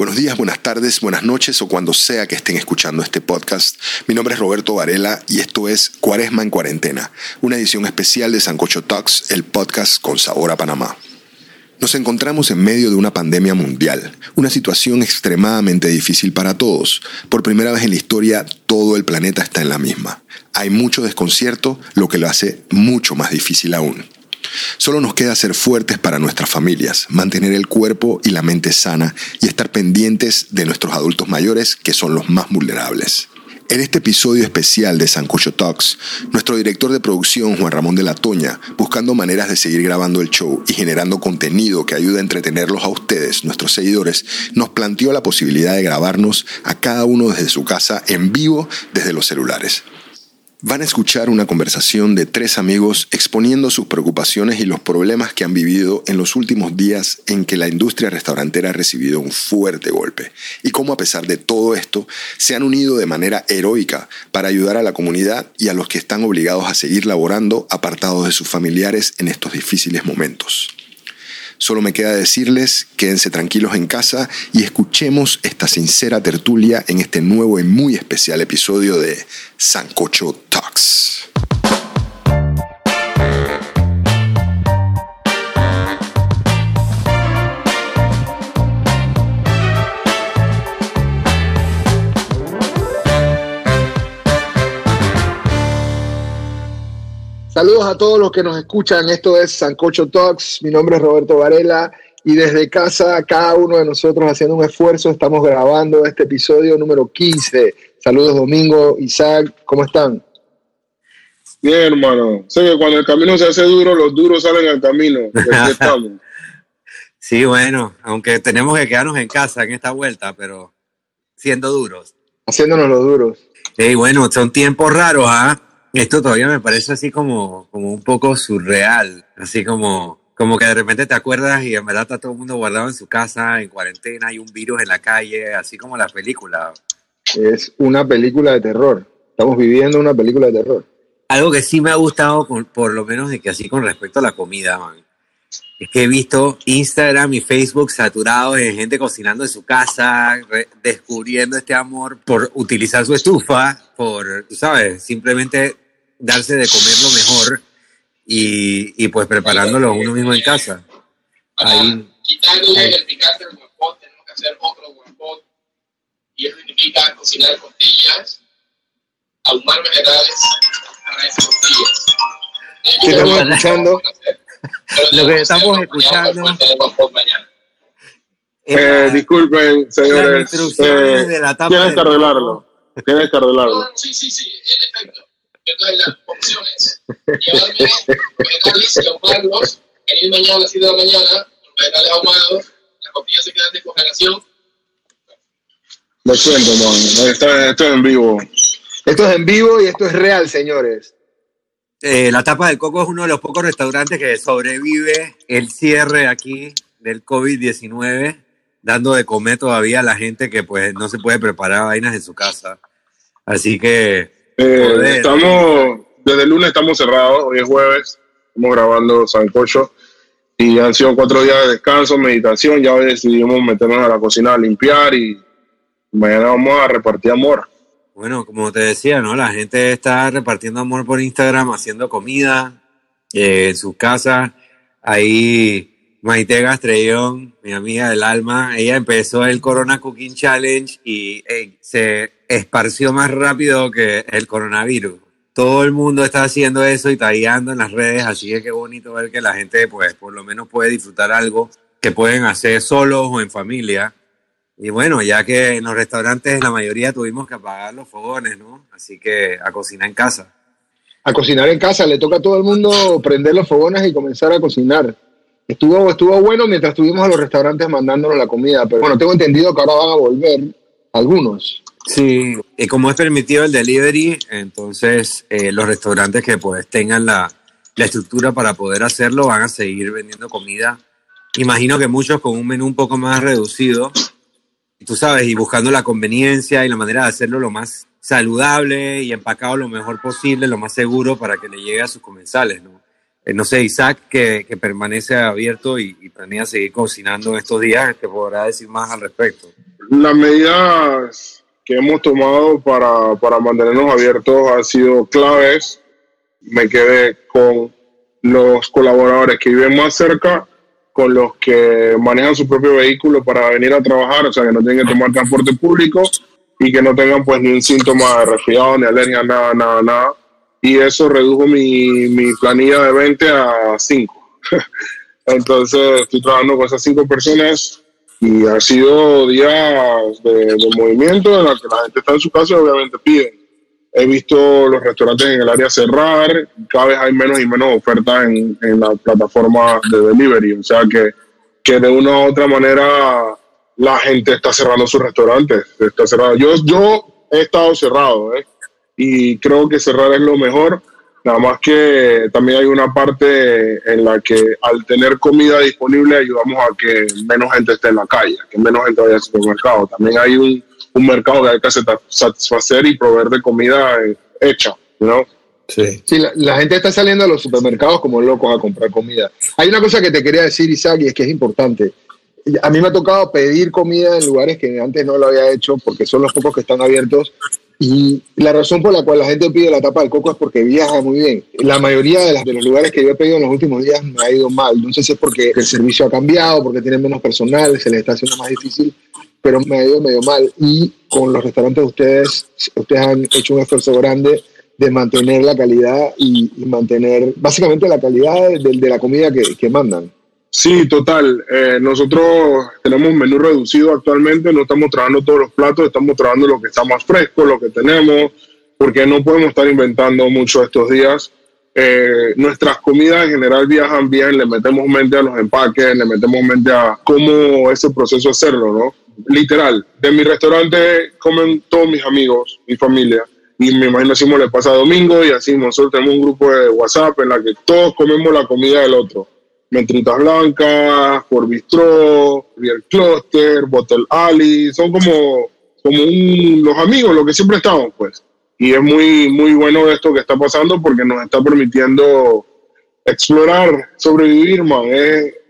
Buenos días, buenas tardes, buenas noches o cuando sea que estén escuchando este podcast. Mi nombre es Roberto Varela y esto es Cuaresma en Cuarentena, una edición especial de Sancocho Talks, el podcast con sabor a Panamá. Nos encontramos en medio de una pandemia mundial, una situación extremadamente difícil para todos. Por primera vez en la historia, todo el planeta está en la misma. Hay mucho desconcierto, lo que lo hace mucho más difícil aún. Solo nos queda ser fuertes para nuestras familias, mantener el cuerpo y la mente sana y estar pendientes de nuestros adultos mayores que son los más vulnerables. En este episodio especial de Sancocho Talks, nuestro director de producción, Juan Ramón de la Toña, buscando maneras de seguir grabando el show y generando contenido que ayude a entretenerlos a ustedes, nuestros seguidores, nos planteó la posibilidad de grabarnos a cada uno desde su casa en vivo desde los celulares. Van a escuchar una conversación de tres amigos exponiendo sus preocupaciones y los problemas que han vivido en los últimos días en que la industria restaurantera ha recibido un fuerte golpe y cómo a pesar de todo esto se han unido de manera heroica para ayudar a la comunidad y a los que están obligados a seguir laborando apartados de sus familiares en estos difíciles momentos. Solo me queda decirles, quédense tranquilos en casa y escuchemos esta sincera tertulia en este nuevo y muy especial episodio de Sancocho Talks. Saludos a todos los que nos escuchan. Esto es Sancocho Talks. Mi nombre es Roberto Varela y desde casa, cada uno de nosotros haciendo un esfuerzo, estamos grabando este episodio número 15. Saludos Domingo, Isaac, ¿cómo están? Bien, hermano. Sé que cuando el camino se hace duro, los duros salen al camino. sí, bueno, aunque tenemos que quedarnos en casa en esta vuelta, pero siendo duros. Haciéndonos los duros. Sí, bueno, son tiempos raros, ¿ah? Esto todavía me parece así como, como un poco surreal, así como, como que de repente te acuerdas y en verdad está todo el mundo guardado en su casa, en cuarentena, hay un virus en la calle, así como la película. Es una película de terror. Estamos viviendo una película de terror. Algo que sí me ha gustado, por, lo menos de que así con respecto a la comida, man, es que he visto Instagram y Facebook saturados de gente cocinando en su casa, descubriendo este amor por utilizar su estufa, por, ¿sabes? Simplemente darse de comer lo mejor y, y pues preparándolo uno mismo en casa. Ahí. Quitándole el picante al guapot, tenemos que hacer otro guapot. Y eso significa cocinar costillas, ahumar vegetales para esas costillas. ¿Qué estamos escuchando? Lo que estamos escuchando. Eh, disculpen, señores. Eh, tienes que arreglarlo. Tienes que arreglarlo. Sí, sí, sí, en efecto. Entonces, las opciones: llevarme vegetales y ahumarlos. Venir mañana a las 7 de la mañana, los vegetales ahumados, las costillas se quedan de congelación. Lo siento, man. Esto, esto es en vivo. Esto es en vivo y esto es real, señores. Eh, la Tapa del Coco es uno de los pocos restaurantes que sobrevive el cierre aquí del COVID-19, dando de comer todavía a la gente que pues no se puede preparar vainas en su casa. Así que... Eh, estamos, desde el lunes estamos cerrados, hoy es jueves, estamos grabando Sancocho y han sido cuatro días de descanso, meditación, ya hoy decidimos meternos a la cocina a limpiar y mañana vamos a repartir amor. Bueno, como te decía, ¿no? La gente está repartiendo amor por Instagram, haciendo comida eh, en sus casas. Ahí Maite Gastrellón, mi amiga del alma, ella empezó el Corona Cooking Challenge y se esparció más rápido que el coronavirus. Todo el mundo está haciendo eso y tagueando en las redes, así que qué bonito ver que la gente, pues, por lo menos puede disfrutar algo que pueden hacer solos o en familia y bueno, ya que en los restaurantes la mayoría tuvimos que apagar los fogones, ¿no? Así que a cocinar en casa. A cocinar en casa, le toca a todo el mundo prender los fogones y comenzar a cocinar. Estuvo, estuvo bueno mientras estuvimos a los restaurantes mandándonos la comida, pero bueno, tengo entendido que ahora van a volver algunos. Sí, y como es permitido el delivery, entonces eh, los restaurantes que pues tengan la, la estructura para poder hacerlo van a seguir vendiendo comida. Imagino que muchos con un menú un poco más reducido, tú sabes, y buscando la conveniencia y la manera de hacerlo lo más saludable y empacado lo mejor posible, lo más seguro para que le llegue a sus comensales, ¿no? Eh, no sé, Isaac, que, permanece abierto y, planea seguir cocinando estos días, te podrá decir más al respecto. las medidas que hemos tomado para, para mantenernos abiertos han sido claves. Me quedé con los colaboradores que viven más cerca, con los que manejan su propio vehículo para venir a trabajar, o sea, que no tienen que tomar transporte público y que no tengan pues ni un síntoma de resfriado, ni alergia, nada, nada, nada. Y eso redujo mi, mi planilla de 20 a 5. Entonces estoy trabajando con esas cinco personas y ha sido días de, movimiento en los que la gente está en su casa y obviamente piden. He visto los restaurantes en el área cerrar, cada vez hay menos y menos ofertas en, en la plataforma de delivery, o sea que, que de una u otra manera la gente está cerrando sus restaurantes. Está cerrado. Yo, yo he estado cerrado ¿eh? y creo que cerrar es lo mejor Nada más que también hay una parte en la que al tener comida disponible ayudamos a que menos gente esté en la calle, que menos gente vaya al supermercado. También hay un, un mercado que hay que satisfacer y proveer de comida hecha, ¿no? Sí, sí la, gente está saliendo a los supermercados como locos a comprar comida. Hay una cosa que te quería decir, Isaac, y es que es importante. A mí me ha tocado pedir comida en lugares que antes no lo había hecho porque son los pocos que están abiertos y la razón por la cual la gente pide la tapa del coco es porque viaja muy bien. La mayoría de, los lugares que yo he pedido en los últimos días me ha ido mal. No sé si es porque el servicio ha cambiado, porque tienen menos personal, se les está haciendo más difícil, pero me ha ido medio mal. Y con los restaurantes de ustedes, ustedes han hecho un esfuerzo grande de mantener la calidad y, mantener básicamente la calidad de, de la comida que, que mandan. Sí, total. Eh, nosotros tenemos un menú reducido actualmente, no estamos trabajando todos los platos, estamos trabajando lo que está más fresco, lo que tenemos, porque no podemos estar inventando mucho estos días. Eh, nuestras comidas en general viajan bien, le metemos mente a los empaques, le metemos mente a cómo es el proceso hacerlo, ¿no? Literal, de mi restaurante comen todos mis amigos, mi familia, y me imagino así le pasa domingo y así nosotros tenemos un grupo de WhatsApp en la que todos comemos la comida del otro Mentritas Blancas, por Bistró, Riel Cluster, Bottle Ali, son como, como los amigos, lo que siempre estamos, pues. Y es muy, muy bueno esto que está pasando porque nos está permitiendo explorar, sobrevivir, man.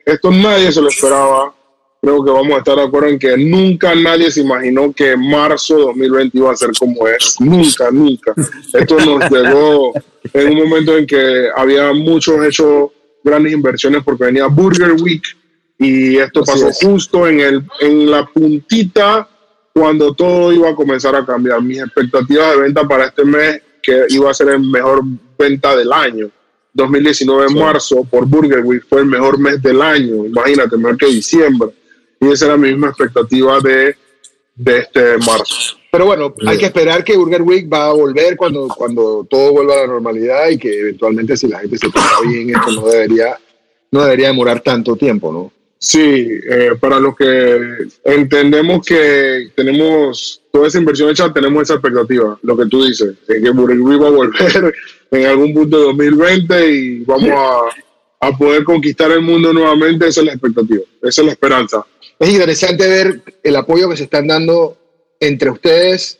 esto nadie se lo esperaba. Creo que vamos a estar de acuerdo en que nunca nadie se imaginó que marzo 2020 iba a ser como es. Nunca, nunca. Esto nos llegó en un momento en que había muchos hechos grandes inversiones porque venía Burger Week y esto pasó justo en, el, en la puntita cuando todo iba a comenzar a cambiar. Mis expectativas de venta para este mes, que iba a ser el mejor venta del año, 2019 en marzo, por Burger Week, fue el mejor mes del año, imagínate, mejor que diciembre. Y esa era la misma expectativa de, de este marzo. Pero bueno, hay que esperar que Burger Week va a volver cuando, cuando todo vuelva a la normalidad y que eventualmente si la gente se porta bien, esto no debería, no debería demorar tanto tiempo, ¿no? Sí, eh, para los que entendemos que tenemos toda esa inversión hecha, tenemos esa expectativa, lo que tú dices, es que Burger Week va a volver en algún punto de 2020 y vamos a, a poder conquistar el mundo nuevamente, esa es la expectativa, esa es la esperanza. Es interesante ver el apoyo que se están dando entre ustedes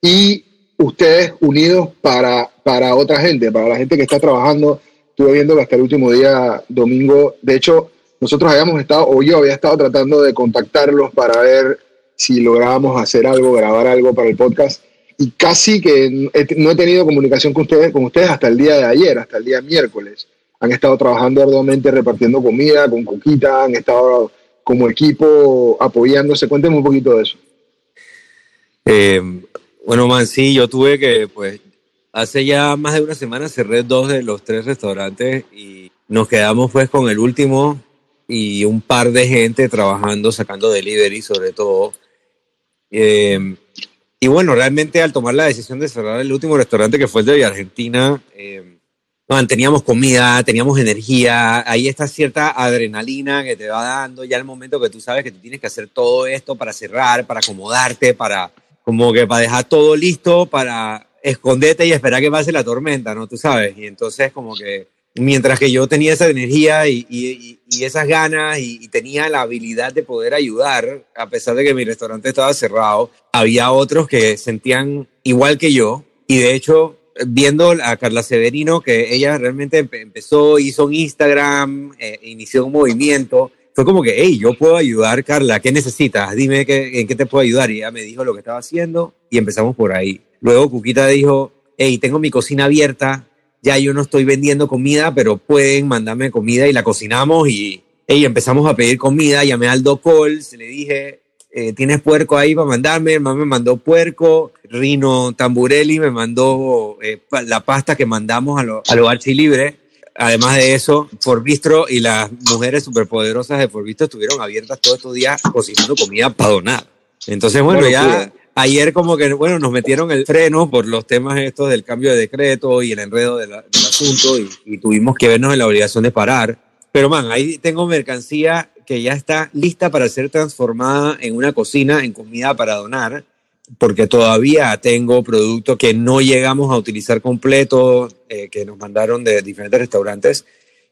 y ustedes unidos para, para otra gente, para la gente que está trabajando. Estuve viendo que hasta el último día, domingo, de hecho, nosotros habíamos estado, o yo había estado tratando de contactarlos para ver si lográbamos hacer algo, grabar algo para el podcast. Y casi que no he tenido comunicación con ustedes, con ustedes hasta el día de ayer, hasta el día miércoles. Han estado trabajando arduamente repartiendo comida con Coquita, han estado como equipo apoyándose. Cuéntenme un poquito de eso. Eh, bueno, man, sí, yo tuve que, pues, hace ya más de una semana cerré dos de los tres restaurantes y nos quedamos pues con el último y un par de gente trabajando, sacando delivery sobre todo. Eh, y bueno, realmente al tomar la decisión de cerrar el último restaurante que fue el de Argentina, eh, teníamos comida, teníamos energía, ahí está cierta adrenalina que te va dando ya el momento que tú sabes que tú tienes que hacer todo esto para cerrar, para acomodarte, para como que para dejar todo listo para esconderte y esperar que pase la tormenta, ¿no? Tú sabes. Y entonces como que mientras que yo tenía esa energía y, y, y esas ganas y, tenía la habilidad de poder ayudar, a pesar de que mi restaurante estaba cerrado, había otros que sentían igual que yo. Y de hecho, viendo a Carla Severino, que ella realmente empezó, hizo un Instagram, eh, inició un movimiento, fue como que, hey, yo puedo ayudar, Carla, ¿qué necesitas? Dime qué, en qué te puedo ayudar. Y ella me dijo lo que estaba haciendo y empezamos por ahí. Luego Cuquita dijo, hey, tengo mi cocina abierta, ya yo no estoy vendiendo comida, pero pueden mandarme comida y la cocinamos y hey, empezamos a pedir comida, llamé al Docol, se le dije, eh, ¿tienes puerco ahí para mandarme? El man me mandó puerco, Rino Tamburelli me mandó eh, la pasta que mandamos a lo- al hogar Chilibre. Además de eso, Forbistro y las mujeres superpoderosas de Forbistro estuvieron abiertas todos estos días cocinando comida para donar. Entonces, bueno, Una ya locura. ayer como que, bueno, nos metieron el freno por los temas estos del cambio de decreto y el enredo de la- del asunto y, y tuvimos que vernos en la obligación de parar. Pero, man, ahí tengo mercancía que ya está lista para ser transformada en una cocina, en comida para donar, porque todavía tengo productos que no llegamos a utilizar completo, eh, que nos mandaron de diferentes restaurantes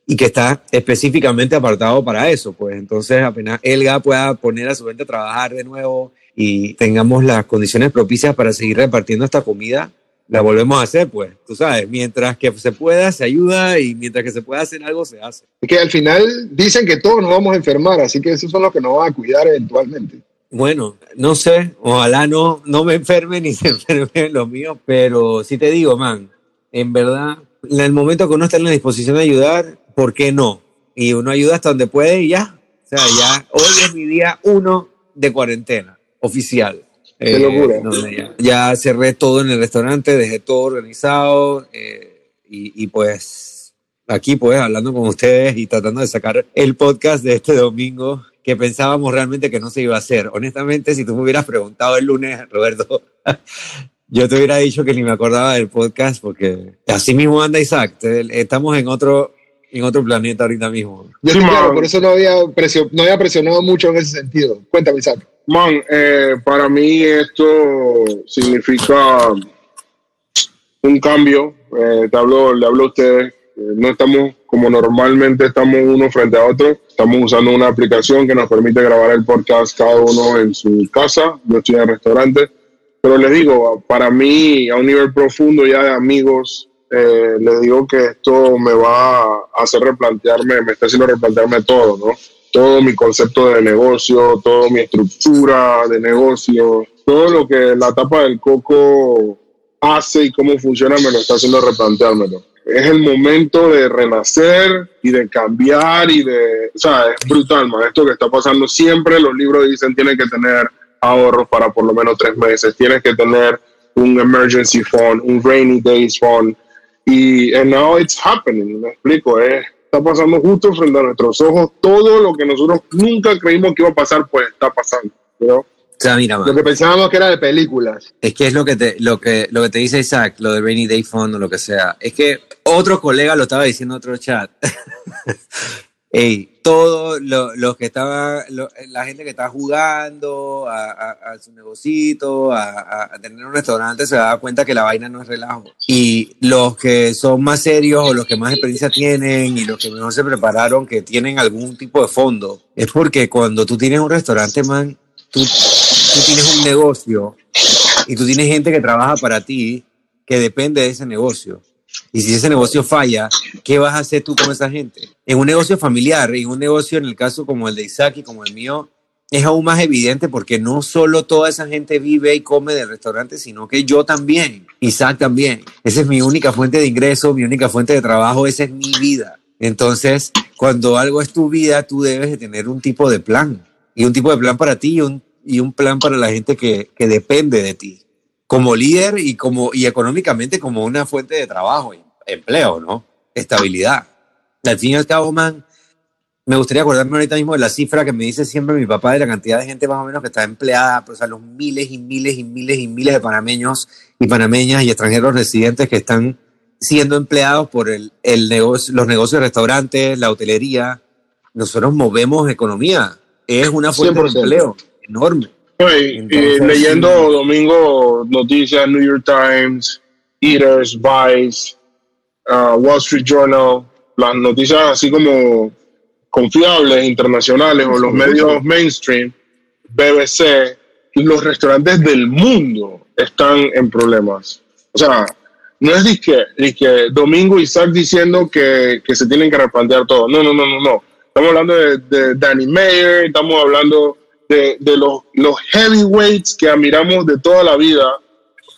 y que está específicamente apartado para eso. Pues entonces apenas Elga pueda poner a su gente a trabajar de nuevo y tengamos las condiciones propicias para seguir repartiendo esta comida, la volvemos a hacer, pues, tú sabes, mientras que se pueda, se ayuda y mientras que se pueda hacer algo, se hace. Es que al final dicen que todos nos vamos a enfermar, así que esos son los que nos van a cuidar eventualmente. Bueno, no sé, ojalá no, no me enferme ni se enfermen los míos, pero sí te digo, man, en verdad, en el momento que uno está en la disposición de ayudar, ¿por qué no? Y uno ayuda hasta donde puede y ya. O sea, ya hoy es mi día uno de cuarentena, oficial. Qué locura. donde ya, ya cerré todo en el restaurante, dejé todo organizado eh, y, y pues aquí pues hablando con ustedes y tratando de sacar el podcast de este domingo que pensábamos realmente que no se iba a hacer. Honestamente, si tú me hubieras preguntado el lunes, Roberto, yo te hubiera dicho que ni me acordaba del podcast porque así mismo anda Isaac. Te- Estamos en otro, en otro planeta ahorita mismo. Yo Sí, claro, por eso no había, presio- no había presionado mucho en ese sentido. Cuéntame, Isaac. Man, eh, para mí esto significa un cambio. Eh, te hablo, le hablo a ustedes. Eh, no estamos como normalmente estamos uno frente a otro. Estamos usando una aplicación que nos permite grabar el podcast cada uno en su casa. Yo estoy en el restaurante. Pero les digo, para mí, a un nivel profundo ya de amigos, eh, les digo que esto me va a hacer replantearme, me está haciendo replantearme todo, ¿no? Todo mi concepto de negocio, toda mi estructura de negocio, todo lo que la tapa del coco hace y cómo funciona me lo está haciendo replanteármelo. Es el momento de renacer y de cambiar y de, o sea, es brutal, man. Esto que está pasando siempre, los libros dicen tienes que tener ahorros para por lo menos tres meses, tienes que tener un emergency fund, un rainy days fund y and now it's happening, me explico, eh, está pasando justo frente a nuestros ojos, todo lo que nosotros nunca creímos que iba a pasar, pues está pasando, ¿no? O sea, mira, man, Lo que pensábamos que era de películas. Es que es lo que te, lo que, lo que te dice Isaac, lo de Rainy Day Fund o lo que sea. Es que otro colega lo estaba diciendo en otro chat. Ey, todos lo- los que estaban, lo- la gente que está jugando a, su negocito, a, tener un restaurante, se da cuenta que la vaina no es relajo. Y los que son más serios o los que más experiencia tienen y los que mejor se prepararon, que tienen algún tipo de fondo, es porque cuando tú tienes un restaurante, man, tú tienes un negocio y tú tienes gente que trabaja para ti que depende de ese negocio. Y si ese negocio falla, ¿qué vas a hacer tú con esa gente? En un negocio familiar, en un negocio en el caso como el de Isaac y como el mío, es aún más evidente porque no solo toda esa gente vive y come del restaurante, sino que yo también, Isaac también. Esa es mi única fuente de ingreso, mi única fuente de trabajo, esa es mi vida. Entonces, cuando algo es tu vida, tú debes de tener un tipo de plan. Y un tipo de plan para ti y un, y un plan para la gente que, que depende de ti como líder y como y económicamente como una fuente de trabajo empleo, ¿no? Estabilidad. Al fin y al cabo, man, me gustaría acordarme ahorita mismo de la cifra que me dice siempre mi papá de la cantidad de gente más o menos que está empleada, pues a los miles y miles y miles y miles de panameños y panameñas y extranjeros residentes que están siendo empleados por el, el negocio, los negocios de restaurantes, la hotelería. Nosotros movemos economía. Es una fuente de 100%. empleo enorme. Entonces, y leyendo sí. domingo noticias, New York Times, Eaters, Vice, uh, Wall Street Journal, las noticias así como confiables, internacionales o los medios mainstream, BBC, los restaurantes del mundo están en problemas. O sea, no es disque, disque Domingo Isaac diciendo que, que se tienen que replantear todo. No, no, no, no, no. estamos hablando de, de Danny Mayer, estamos hablando de, de los, los heavyweights que admiramos de toda la vida,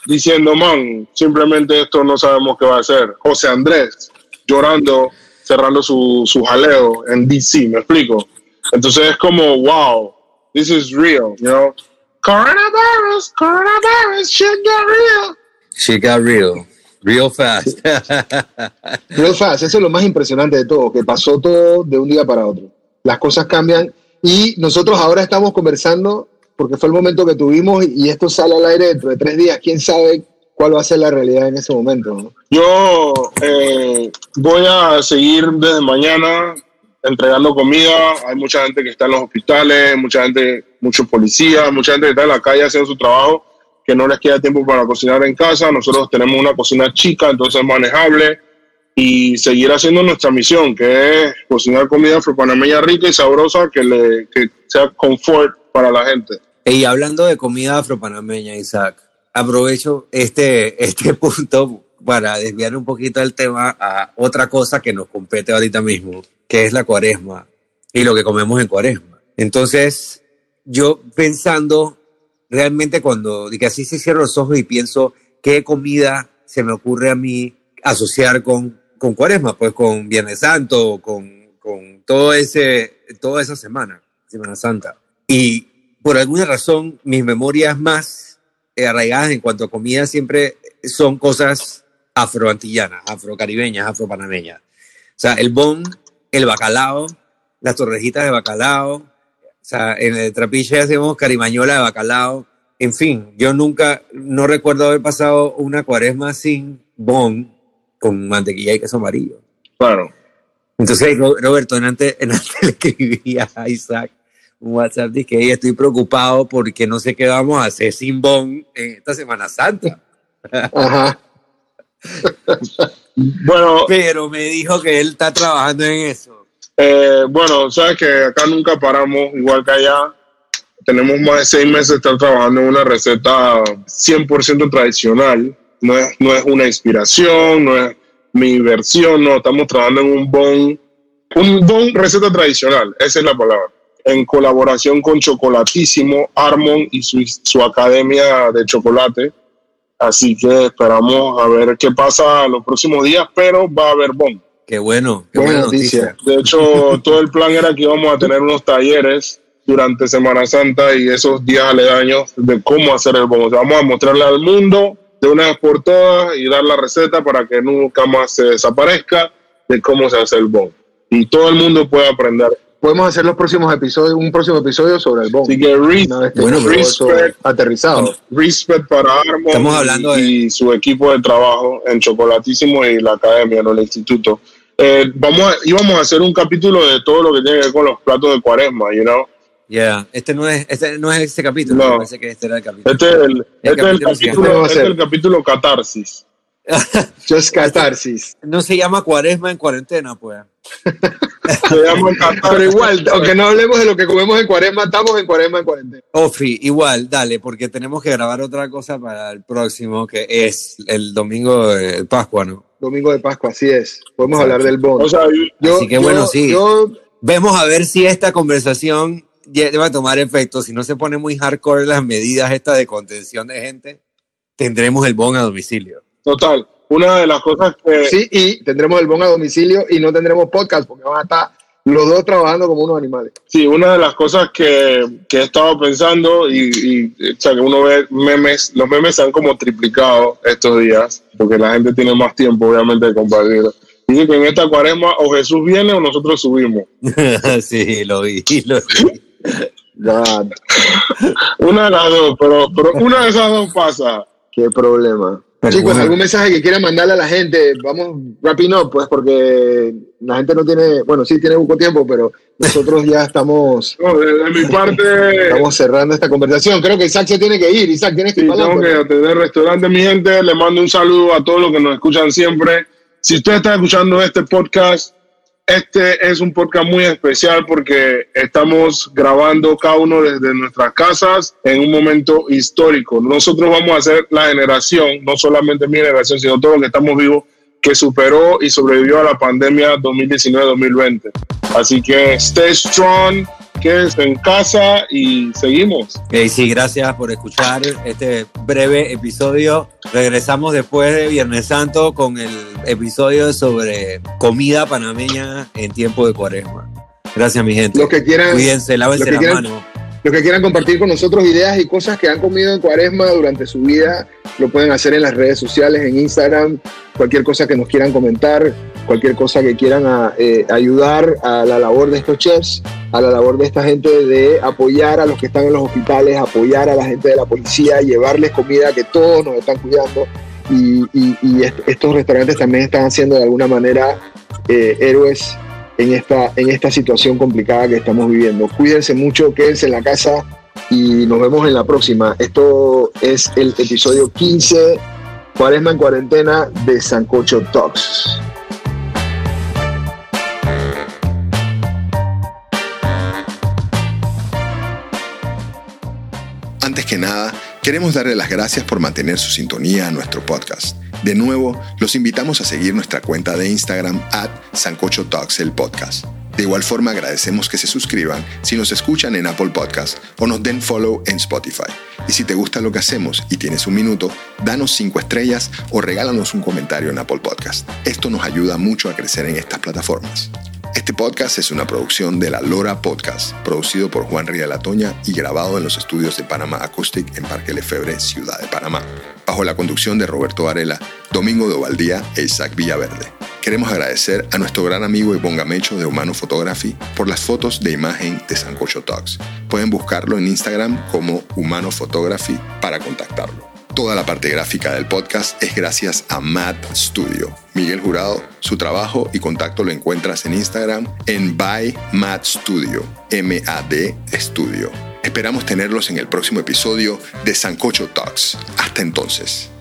diciendo, man, simplemente esto no sabemos qué va a ser. José Andrés llorando, cerrando su, su jaleo en DC, ¿me explico? Entonces es como, wow, this is real, you know? Coronavirus, coronavirus, shit got real. She got real. Real fast. Real fast, eso es lo más impresionante de todo, que pasó todo de un día para otro. Las cosas cambian y nosotros ahora estamos conversando porque fue el momento que tuvimos y esto sale al aire dentro de tres días. ¿Quién sabe cuál va a ser la realidad en ese momento? Yo eh, voy a seguir desde mañana entregando comida. Hay mucha gente que está en los hospitales, mucha gente, muchos policías, mucha gente que está en la calle haciendo su trabajo, que no les queda tiempo para cocinar en casa. Nosotros tenemos una cocina chica, entonces manejable. Y seguir haciendo nuestra misión, que es cocinar comida afropanameña rica y sabrosa que, le, que sea confort para la gente. Y hablando de comida afropanameña, Isaac, aprovecho este, este punto para desviar un poquito el tema a otra cosa que nos compete ahorita mismo, que es la cuaresma y lo que comemos en cuaresma. Entonces, yo pensando realmente cuando, que así se cierro los ojos y pienso qué comida se me ocurre a mí asociar con, con cuaresma, pues con Viernes Santo, con, con todo ese, toda esa semana, Semana Santa. Y por alguna razón, mis memorias más eh, arraigadas en cuanto a comida siempre son cosas afroantillanas, afrocaribeñas, afropanameñas. O sea, el bon, el bacalao, las torrejitas de bacalao. O sea, en el trapiche hacemos carimañola de bacalao. En fin, yo nunca, no recuerdo haber pasado una cuaresma sin bon con mantequilla y queso amarillo. Claro. Entonces, Ro- Roberto, en antes, en antes le escribía a Isaac un WhatsApp, dije que estoy preocupado porque no sé qué vamos a hacer sin bon en esta Semana Santa. Ajá. Bueno, Pero me dijo que él está trabajando en eso. Eh, bueno, sabes que acá nunca paramos, igual que allá. Tenemos más de seis meses de estar trabajando en una receta 100% tradicional. No es, no es una inspiración, no es mi versión, no. Estamos trabajando en un bon, un bon receta tradicional, esa es la palabra. En colaboración con Chocolatísimo, Armon y su, su academia de chocolate. Así que esperamos a ver qué pasa los próximos días, pero va a haber bon. Qué bueno, qué Buena buena noticia. De hecho, todo el plan era que íbamos a tener unos talleres durante Semana Santa y esos días aledaños de cómo hacer el bon. O sea, vamos a mostrarle al mundo de una vez por todas y dar la receta para que nunca más se desaparezca de cómo se hace el bon. Y todo el mundo puede aprender. Podemos hacer los próximos episodios, un próximo episodio sobre el bomb. Así que re- Una vez que Bueno, respect- aterrizado. respect para Armon Estamos hablando de- y su equipo de trabajo en Chocolatísimo y la academia, ¿no? el instituto. Eh, vamos a, íbamos a hacer un capítulo de todo lo que tiene que ver con los platos de cuaresma, you know? Ya, este no es, este no es ese capítulo, No. me parece que este era el capítulo. Este es el, este es el capítulo capítulo, este es el capítulo catarsis. Just catarsis. No se llama cuaresma en cuarentena, pues. Se llama el catarsis. Pero igual, aunque no hablemos de lo que comemos en cuaresma, estamos en cuaresma en cuarentena. Ofi, igual, dale, porque tenemos que grabar otra cosa para el próximo, que es el domingo de Pascua, ¿no? Domingo de Pascua, así es. Podemos Exacto. hablar del bon. O sea, yo- Yo- Así que yo- bueno, sí. Yo, Vemos a ver si esta conversación lleva a tomar efecto. Si no se pone muy hardcore las medidas estas de contención de gente, tendremos el bon a domicilio. total. Una de las cosas que sí, y tendremos el bon a domicilio y no tendremos podcast porque van a estar los dos trabajando como unos animales. Sí, una de las cosas que, que he estado pensando y, y, o sea, que uno ve memes, los memes se han como triplicado estos días, porque la gente tiene más tiempo, obviamente, de compartir. Dice que en esta cuaresma o Jesús viene o nosotros subimos. sí, lo vi, lo vi. God, Una de las dos, pero, pero una de esas dos pasa. qué problema. Pero Chicos, bueno. algún mensaje que quieran mandarle a la gente, vamos wrapping up, pues, porque la gente no tiene, bueno, sí tiene poco tiempo, pero nosotros ya estamos, No, de, de mi parte, estamos cerrando esta conversación. Creo que Isaac se tiene que ir. Isaac, tienes que Sí, ir tengo que atender restaurante, mi gente. Le mando un saludo a todos los que nos escuchan siempre. Si usted está escuchando este podcast, este es un podcast muy especial porque estamos grabando cada uno desde nuestras casas en un momento histórico. Nosotros vamos a ser la generación, no solamente mi generación, sino todos los que estamos vivos, que superó y sobrevivió a la pandemia 2019-2020. Así que stay strong, quédense en casa y seguimos. Okay, sí, gracias por escuchar este breve episodio. Regresamos después de Viernes Santo con el episodio sobre comida panameña en tiempo de cuaresma. Gracias, mi gente. Los que quieran, Cuídense, lávense las manos. Los que quieran compartir con nosotros ideas y cosas que han comido en cuaresma durante su vida, lo pueden hacer en las redes sociales, en Instagram, cualquier cosa que nos quieran comentar, cualquier cosa que quieran a- eh, ayudar a la labor de estos chefs, a la labor de esta gente de apoyar a los que están en los hospitales, apoyar a la gente de la policía, llevarles comida que todos nos están cuidando. Y, y- y est- estos restaurantes también están haciendo de alguna manera eh, héroes en esta, en esta situación complicada que estamos viviendo. Cuídense mucho, quédense en la casa y nos vemos en la próxima. Esto es el episodio 15, Cuaresma en cuarentena de Sancocho Talks. Que nada, queremos darle las gracias por mantener su sintonía a nuestro podcast. De nuevo, los invitamos a seguir nuestra cuenta de Instagram at Sancocho Talks el podcast. De igual forma agradecemos que se suscriban si nos escuchan en Apple Podcast o nos den follow en Spotify. Y si te gusta lo que hacemos y tienes un minuto, danos 5 estrellas o regálanos un comentario en Apple Podcast. Esto nos ayuda mucho a crecer en estas plataformas. Este podcast es una producción de La Lora Podcast, producido por Juan Ría Latoña y grabado en los estudios de Panamá Acoustic en Parque Lefebvre, Ciudad de Panamá, bajo la conducción de Roberto Varela, Domingo de Ovaldía e Isaac Villaverde. Queremos agradecer a nuestro gran amigo y bongamecho de Humano Photography por las fotos de imagen de Sancocho Talks. Pueden buscarlo en Instagram como Humano Photography para contactarlo. Toda la parte gráfica del podcast es gracias a Matt Studio. Miguel Jurado, su trabajo y contacto lo encuentras en Instagram en by Matt Studio, M-A-D Studio. Esperamos tenerlos en el próximo episodio de Sancocho Talks. Hasta entonces.